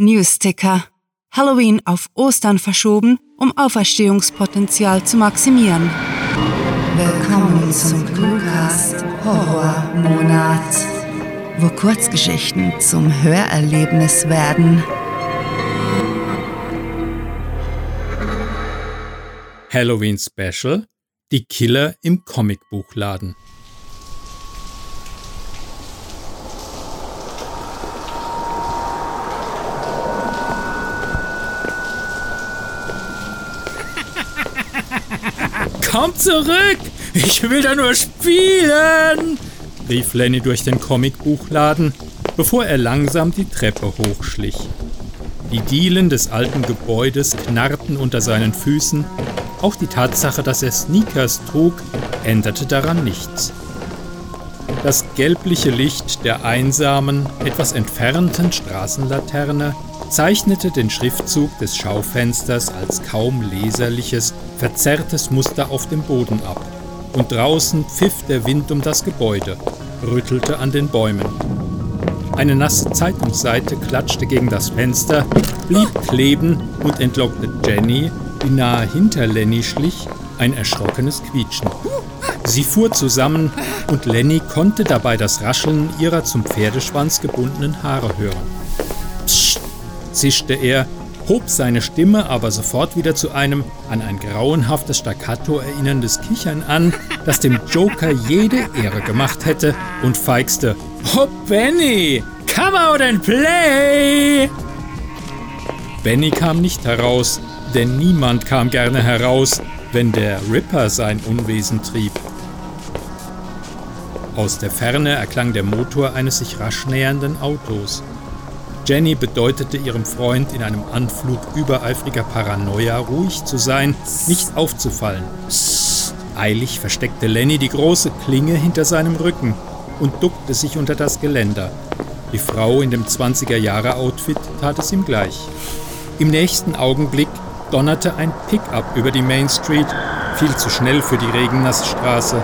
Newsticker. Halloween auf Ostern verschoben, um Auferstehungspotenzial zu maximieren. Willkommen zum Cluecast Horrormonat, wo Kurzgeschichten zum Hörerlebnis werden. Halloween Special Die Killer im Comicbuchladen. Komm zurück! Ich will da nur spielen! rief Lenny durch den Comicbuchladen, bevor er langsam die Treppe hochschlich. Die Dielen des alten Gebäudes knarrten unter seinen Füßen, auch die Tatsache, dass er Sneakers trug, änderte daran nichts. Das gelbliche Licht der einsamen, etwas entfernten Straßenlaterne zeichnete den Schriftzug des Schaufensters als kaum leserliches, verzerrtes Muster auf dem Boden ab. Und draußen pfiff der Wind um das Gebäude, rüttelte an den Bäumen. Eine nasse Zeitungsseite klatschte gegen das Fenster, blieb kleben und entlockte Jenny, die nahe hinter Lenny schlich, ein erschrockenes Quietschen. Sie fuhr zusammen und Lenny konnte dabei das Rascheln ihrer zum Pferdeschwanz gebundenen Haare hören zischte er, hob seine Stimme aber sofort wieder zu einem an ein grauenhaftes Staccato erinnerndes Kichern an, das dem Joker jede Ehre gemacht hätte, und feixte: Oh, Benny, come out and play! Benny kam nicht heraus, denn niemand kam gerne heraus, wenn der Ripper sein Unwesen trieb. Aus der Ferne erklang der Motor eines sich rasch nähernden Autos. Jenny bedeutete ihrem Freund in einem Anflug übereifriger Paranoia ruhig zu sein, nicht aufzufallen. Eilig versteckte Lenny die große Klinge hinter seinem Rücken und duckte sich unter das Geländer. Die Frau in dem 20er-Jahre-Outfit tat es ihm gleich. Im nächsten Augenblick donnerte ein Pickup über die Main Street, viel zu schnell für die regennasse Straße.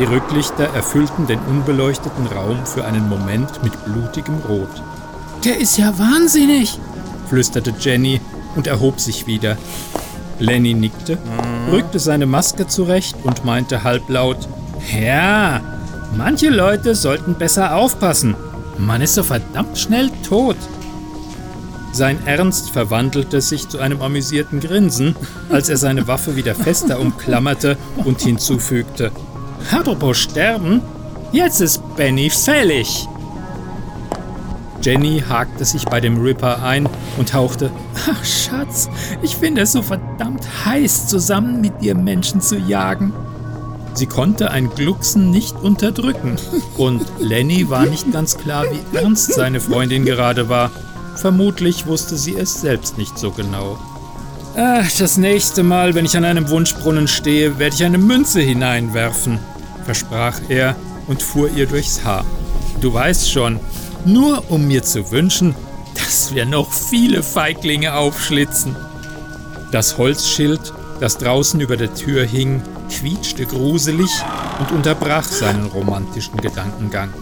Die Rücklichter erfüllten den unbeleuchteten Raum für einen Moment mit blutigem Rot. Der ist ja wahnsinnig, flüsterte Jenny und erhob sich wieder. Lenny nickte, rückte seine Maske zurecht und meinte halblaut: Ja, manche Leute sollten besser aufpassen. Man ist so verdammt schnell tot. Sein Ernst verwandelte sich zu einem amüsierten Grinsen, als er seine Waffe wieder fester umklammerte und hinzufügte: Apropos sterben, jetzt ist Benny fällig. Jenny hakte sich bei dem Ripper ein und hauchte, Ach Schatz, ich finde es so verdammt heiß, zusammen mit dir Menschen zu jagen. Sie konnte ein Glucksen nicht unterdrücken und Lenny war nicht ganz klar, wie ernst seine Freundin gerade war. Vermutlich wusste sie es selbst nicht so genau. Ach, das nächste Mal, wenn ich an einem Wunschbrunnen stehe, werde ich eine Münze hineinwerfen, versprach er und fuhr ihr durchs Haar. Du weißt schon, nur um mir zu wünschen, dass wir noch viele Feiglinge aufschlitzen. Das Holzschild, das draußen über der Tür hing, quietschte gruselig und unterbrach seinen romantischen Gedankengang.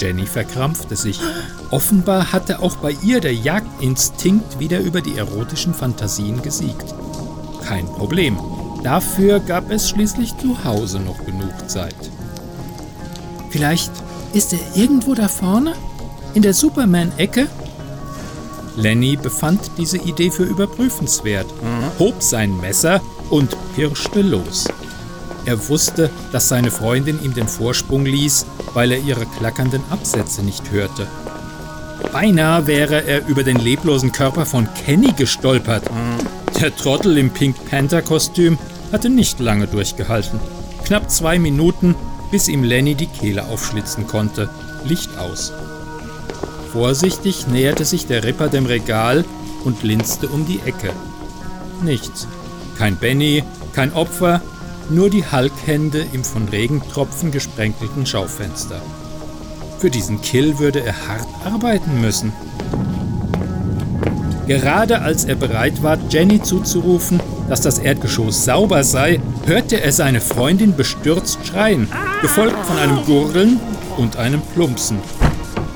Jenny verkrampfte sich. Offenbar hatte auch bei ihr der Jagdinstinkt wieder über die erotischen Fantasien gesiegt. Kein Problem. Dafür gab es schließlich zu Hause noch genug Zeit. Vielleicht ist er irgendwo da vorne? In der Superman-Ecke? Lenny befand diese Idee für überprüfenswert, hob sein Messer und pirschte los. Er wusste, dass seine Freundin ihm den Vorsprung ließ, weil er ihre klackernden Absätze nicht hörte. Beinahe wäre er über den leblosen Körper von Kenny gestolpert. Der Trottel im Pink Panther-Kostüm hatte nicht lange durchgehalten. Knapp zwei Minuten, bis ihm Lenny die Kehle aufschlitzen konnte. Licht aus. Vorsichtig näherte sich der Ripper dem Regal und linste um die Ecke. Nichts. Kein Benny, kein Opfer, nur die Halkhände im von Regentropfen gesprenkelten Schaufenster. Für diesen Kill würde er hart arbeiten müssen. Gerade als er bereit war, Jenny zuzurufen, dass das Erdgeschoss sauber sei, hörte er seine Freundin bestürzt schreien, gefolgt von einem Gurgeln und einem Plumpsen.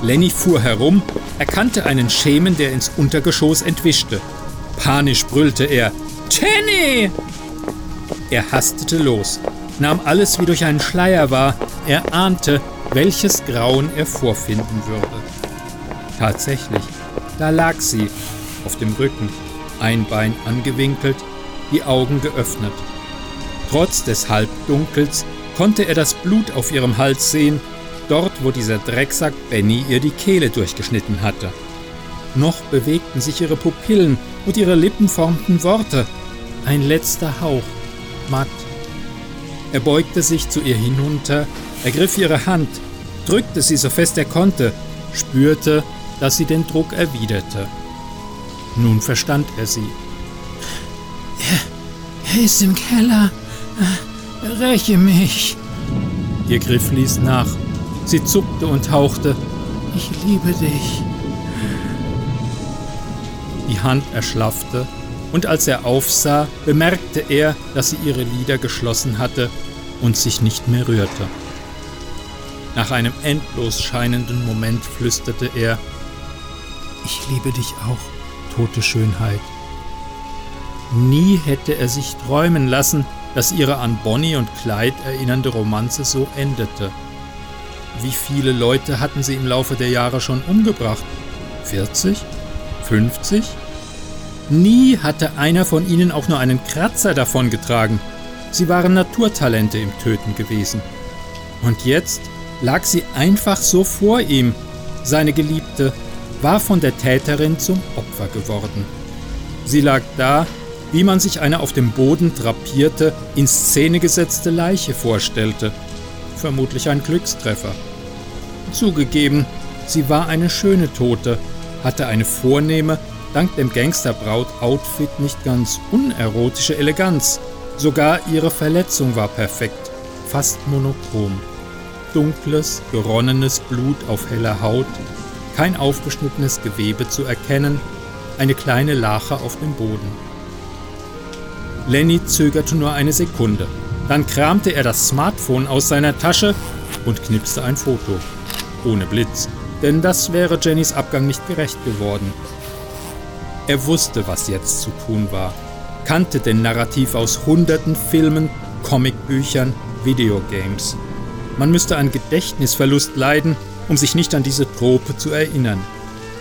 Lenny fuhr herum, erkannte einen Schemen, der ins Untergeschoss entwischte. Panisch brüllte er: Jenny! Er hastete los, nahm alles wie durch einen Schleier wahr. Er ahnte, welches Grauen er vorfinden würde. Tatsächlich, da lag sie, auf dem Rücken, ein Bein angewinkelt, die Augen geöffnet. Trotz des Halbdunkels konnte er das Blut auf ihrem Hals sehen, dort wo dieser Drecksack Benny ihr die Kehle durchgeschnitten hatte. Noch bewegten sich ihre Pupillen und ihre Lippen formten Worte. Ein letzter Hauch, matt. Er beugte sich zu ihr hinunter, ergriff ihre Hand, drückte sie so fest er konnte, spürte, dass sie den Druck erwiderte. Nun verstand er sie. Er, er ist im Keller. Räche mich. Ihr Griff ließ nach. Sie zuckte und hauchte. Ich liebe dich. Die Hand erschlaffte, und als er aufsah, bemerkte er, dass sie ihre Lider geschlossen hatte und sich nicht mehr rührte. Nach einem endlos scheinenden Moment flüsterte er Ich liebe dich auch, tote Schönheit. Nie hätte er sich träumen lassen, dass ihre an Bonnie und Clyde erinnernde Romanze so endete. Wie viele Leute hatten sie im Laufe der Jahre schon umgebracht? 40? 50? Nie hatte einer von ihnen auch nur einen Kratzer davongetragen. Sie waren Naturtalente im Töten gewesen. Und jetzt lag sie einfach so vor ihm. Seine Geliebte war von der Täterin zum Opfer geworden. Sie lag da, wie man sich eine auf dem Boden drapierte, in Szene gesetzte Leiche vorstellte. Vermutlich ein Glückstreffer. Zugegeben, sie war eine schöne Tote, hatte eine vornehme, dank dem Gangsterbraut-Outfit nicht ganz unerotische Eleganz. Sogar ihre Verletzung war perfekt, fast monochrom. Dunkles, geronnenes Blut auf heller Haut, kein aufgeschnittenes Gewebe zu erkennen, eine kleine Lache auf dem Boden. Lenny zögerte nur eine Sekunde. Dann kramte er das Smartphone aus seiner Tasche und knipste ein Foto. Ohne Blitz, denn das wäre Jennys Abgang nicht gerecht geworden. Er wusste, was jetzt zu tun war, kannte den Narrativ aus hunderten Filmen, Comicbüchern, Videogames. Man müsste an Gedächtnisverlust leiden, um sich nicht an diese Trope zu erinnern.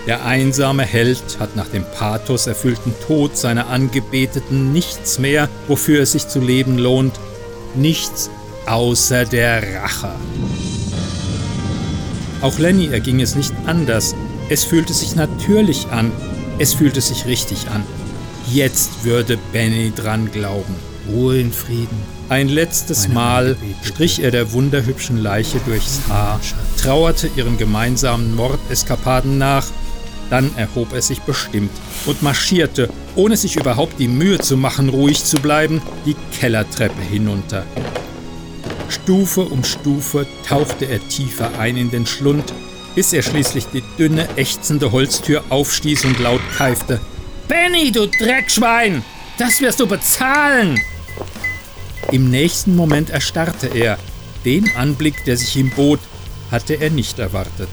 Der einsame Held hat nach dem pathoserfüllten Tod seiner Angebeteten nichts mehr, wofür es sich zu leben lohnt, nichts außer der Rache. Auch Lenny erging es nicht anders. Es fühlte sich natürlich an, es fühlte sich richtig an. Jetzt würde Benny dran glauben. Ruhe in Frieden. Ein letztes Mal strich er der wunderhübschen Leiche durchs Haar, trauerte ihren gemeinsamen Mordeskapaden nach dann erhob er sich bestimmt und marschierte, ohne sich überhaupt die Mühe zu machen, ruhig zu bleiben, die Kellertreppe hinunter. Stufe um Stufe tauchte er tiefer ein in den Schlund, bis er schließlich die dünne, ächzende Holztür aufstieß und laut keifte. Benny, du Dreckschwein! Das wirst du bezahlen! Im nächsten Moment erstarrte er. Den Anblick, der sich ihm bot, hatte er nicht erwartet.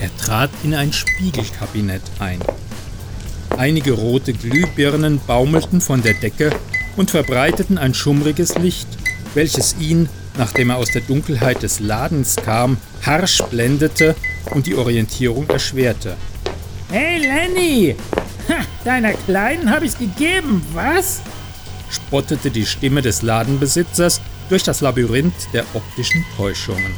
Er trat in ein Spiegelkabinett ein. Einige rote Glühbirnen baumelten von der Decke und verbreiteten ein schummriges Licht, welches ihn, nachdem er aus der Dunkelheit des Ladens kam, harsch blendete und die Orientierung erschwerte. Hey Lenny! Ha, deiner Kleinen habe ich's gegeben, was? spottete die Stimme des Ladenbesitzers durch das Labyrinth der optischen Täuschungen.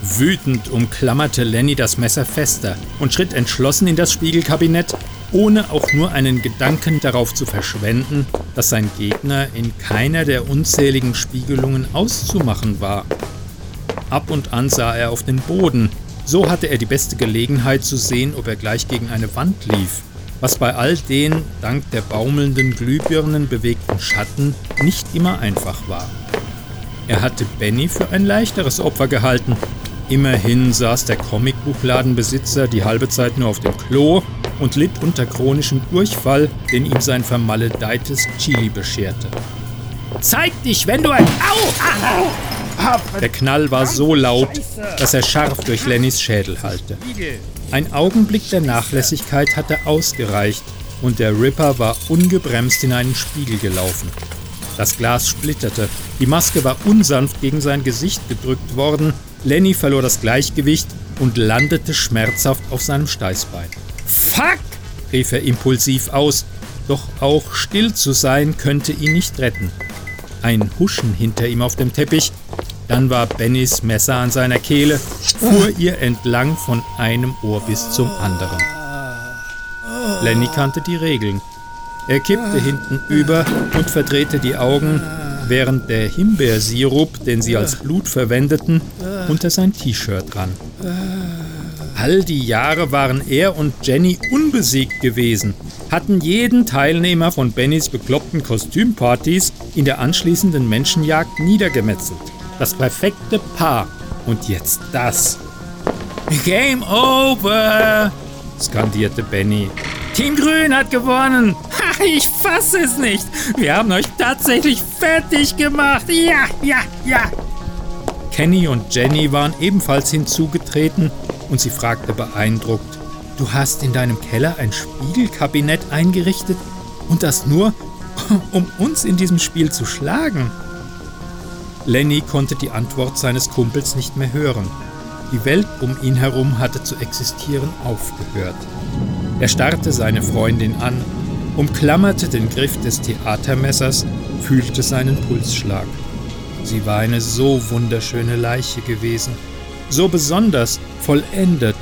Wütend umklammerte Lenny das Messer fester und schritt entschlossen in das Spiegelkabinett, ohne auch nur einen Gedanken darauf zu verschwenden, dass sein Gegner in keiner der unzähligen Spiegelungen auszumachen war. Ab und an sah er auf den Boden, so hatte er die beste Gelegenheit zu sehen, ob er gleich gegen eine Wand lief, was bei all den dank der baumelnden Glühbirnen bewegten Schatten nicht immer einfach war. Er hatte Benny für ein leichteres Opfer gehalten Immerhin saß der Comicbuchladenbesitzer die halbe Zeit nur auf dem Klo und litt unter chronischem Durchfall, den ihm sein vermaledeites Chili bescherte. Zeig dich, wenn du ein... Au! Der Knall war so laut, dass er scharf durch Lennys Schädel hallte. Ein Augenblick der Nachlässigkeit hatte ausgereicht und der Ripper war ungebremst in einen Spiegel gelaufen. Das Glas splitterte, die Maske war unsanft gegen sein Gesicht gedrückt worden, Lenny verlor das Gleichgewicht und landete schmerzhaft auf seinem Steißbein. Fuck! rief er impulsiv aus, doch auch still zu sein könnte ihn nicht retten. Ein Huschen hinter ihm auf dem Teppich, dann war Bennys Messer an seiner Kehle, fuhr ihr entlang von einem Ohr bis zum anderen. Lenny kannte die Regeln. Er kippte hinten über und verdrehte die Augen, während der Himbeersirup, den sie als Blut verwendeten, unter sein T-Shirt rann. All die Jahre waren er und Jenny unbesiegt gewesen, hatten jeden Teilnehmer von Bennys bekloppten Kostümpartys in der anschließenden Menschenjagd niedergemetzelt. Das perfekte Paar. Und jetzt das. Game over! skandierte Benny. Team Grün hat gewonnen! Ha, ich fasse es nicht! Wir haben euch tatsächlich fertig gemacht! Ja, ja, ja! Kenny und Jenny waren ebenfalls hinzugetreten und sie fragte beeindruckt, Du hast in deinem Keller ein Spiegelkabinett eingerichtet und das nur, um uns in diesem Spiel zu schlagen? Lenny konnte die Antwort seines Kumpels nicht mehr hören. Die Welt um ihn herum hatte zu existieren aufgehört. Er starrte seine Freundin an, umklammerte den Griff des Theatermessers, fühlte seinen Pulsschlag. Sie war eine so wunderschöne Leiche gewesen, so besonders, vollendet,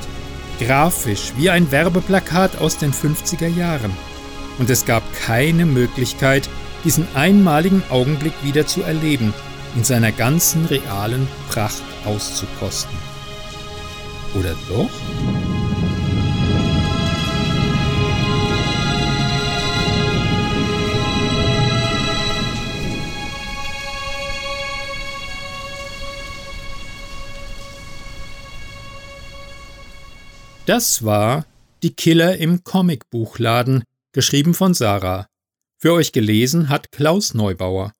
grafisch wie ein Werbeplakat aus den 50er Jahren. Und es gab keine Möglichkeit, diesen einmaligen Augenblick wieder zu erleben, in seiner ganzen realen Pracht auszukosten. Oder doch? Das war Die Killer im Comicbuchladen, geschrieben von Sarah. Für euch gelesen hat Klaus Neubauer.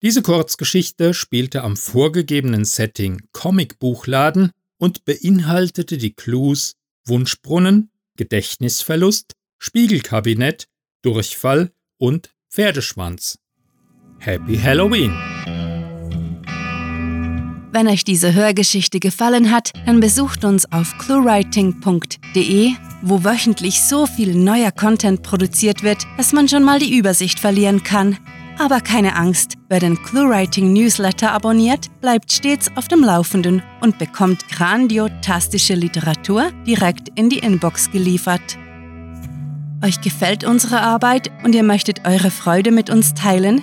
Diese Kurzgeschichte spielte am vorgegebenen Setting Comicbuchladen und beinhaltete die Clues Wunschbrunnen, Gedächtnisverlust, Spiegelkabinett, Durchfall und Pferdeschwanz. Happy Halloween! Wenn euch diese Hörgeschichte gefallen hat, dann besucht uns auf cluewriting.de, wo wöchentlich so viel neuer Content produziert wird, dass man schon mal die Übersicht verlieren kann. Aber keine Angst, wer den ClueWriting Newsletter abonniert, bleibt stets auf dem Laufenden und bekommt grandiotastische Literatur direkt in die Inbox geliefert. Euch gefällt unsere Arbeit und ihr möchtet eure Freude mit uns teilen?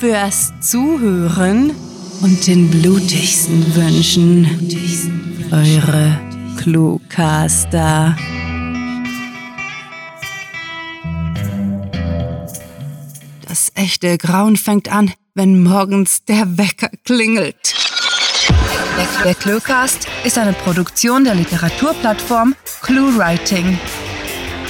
fürs Zuhören und den blutigsten Wünschen. Eure Cluecaster. Das echte Grauen fängt an, wenn morgens der Wecker klingelt. Der Cluecast ist eine Produktion der Literaturplattform ClueWriting.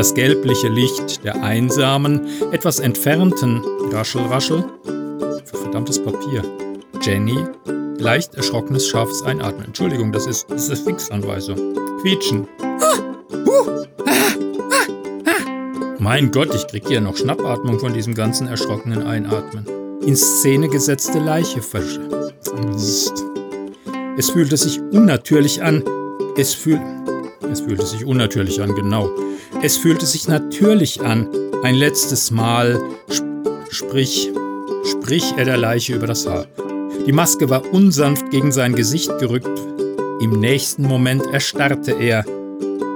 Das gelbliche Licht der einsamen, etwas entfernten Raschel, Raschel. Verdammtes Papier. Jenny. Leicht erschrockenes, scharfes Einatmen. Entschuldigung, das ist, das ist Fixanweisung. Quietschen. Mein Gott, ich krieg hier noch Schnappatmung von diesem ganzen erschrockenen Einatmen. In Szene gesetzte Leiche vermisst. Es fühlte sich unnatürlich an. Es fühlt. Es fühlte sich unnatürlich an, genau. Es fühlte sich natürlich an. Ein letztes Mal. Sp sprich. Sprich er der Leiche über das Haar. Die Maske war unsanft gegen sein Gesicht gerückt. Im nächsten Moment erstarrte er.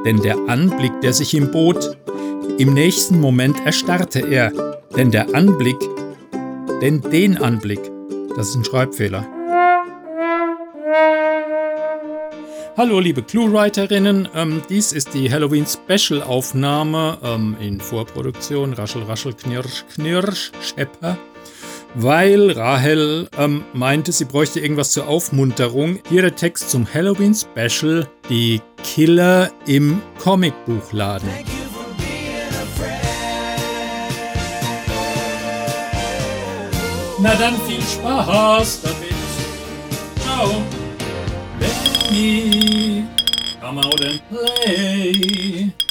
Denn der Anblick, der sich ihm bot, im nächsten Moment erstarrte er, denn der Anblick, denn den Anblick, das ist ein Schreibfehler. Hallo liebe Clue-Writerinnen, ähm, dies ist die Halloween-Special-Aufnahme ähm, in Vorproduktion, Raschel, Raschel, Knirsch, Knirsch, Schepper, weil Rahel ähm, meinte, sie bräuchte irgendwas zur Aufmunterung. Hier der Text zum Halloween-Special, die Killer im Comicbuchladen. Na dann viel Spaß damit. Ciao. Come out and play.